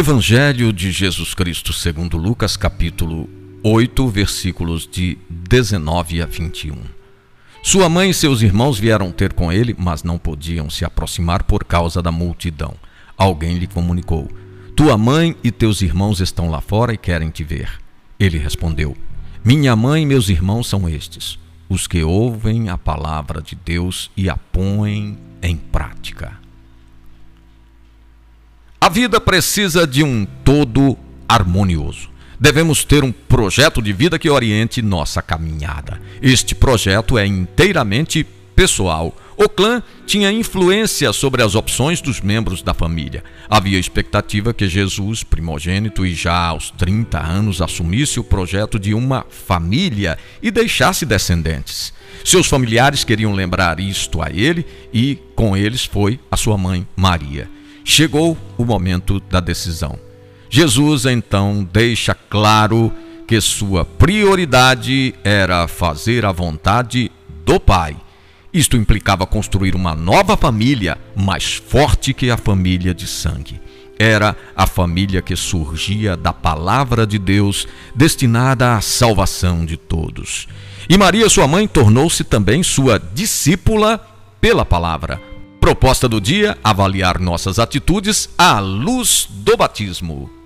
Evangelho de Jesus Cristo segundo Lucas, capítulo 8, versículos de 19 a 21. Sua mãe e seus irmãos vieram ter com ele, mas não podiam se aproximar por causa da multidão. Alguém lhe comunicou: Tua mãe e teus irmãos estão lá fora e querem te ver. Ele respondeu: Minha mãe e meus irmãos são estes, os que ouvem a palavra de Deus e a põem em prática. Vida precisa de um todo harmonioso. Devemos ter um projeto de vida que oriente nossa caminhada. Este projeto é inteiramente pessoal. O clã tinha influência sobre as opções dos membros da família. Havia expectativa que Jesus, primogênito e já aos 30 anos, assumisse o projeto de uma família e deixasse descendentes. Seus familiares queriam lembrar isto a ele e com eles foi a sua mãe Maria. Chegou o momento da decisão. Jesus então deixa claro que sua prioridade era fazer a vontade do Pai. Isto implicava construir uma nova família mais forte que a família de sangue. Era a família que surgia da palavra de Deus, destinada à salvação de todos. E Maria, sua mãe, tornou-se também sua discípula pela palavra. Proposta do dia: avaliar nossas atitudes à luz do batismo.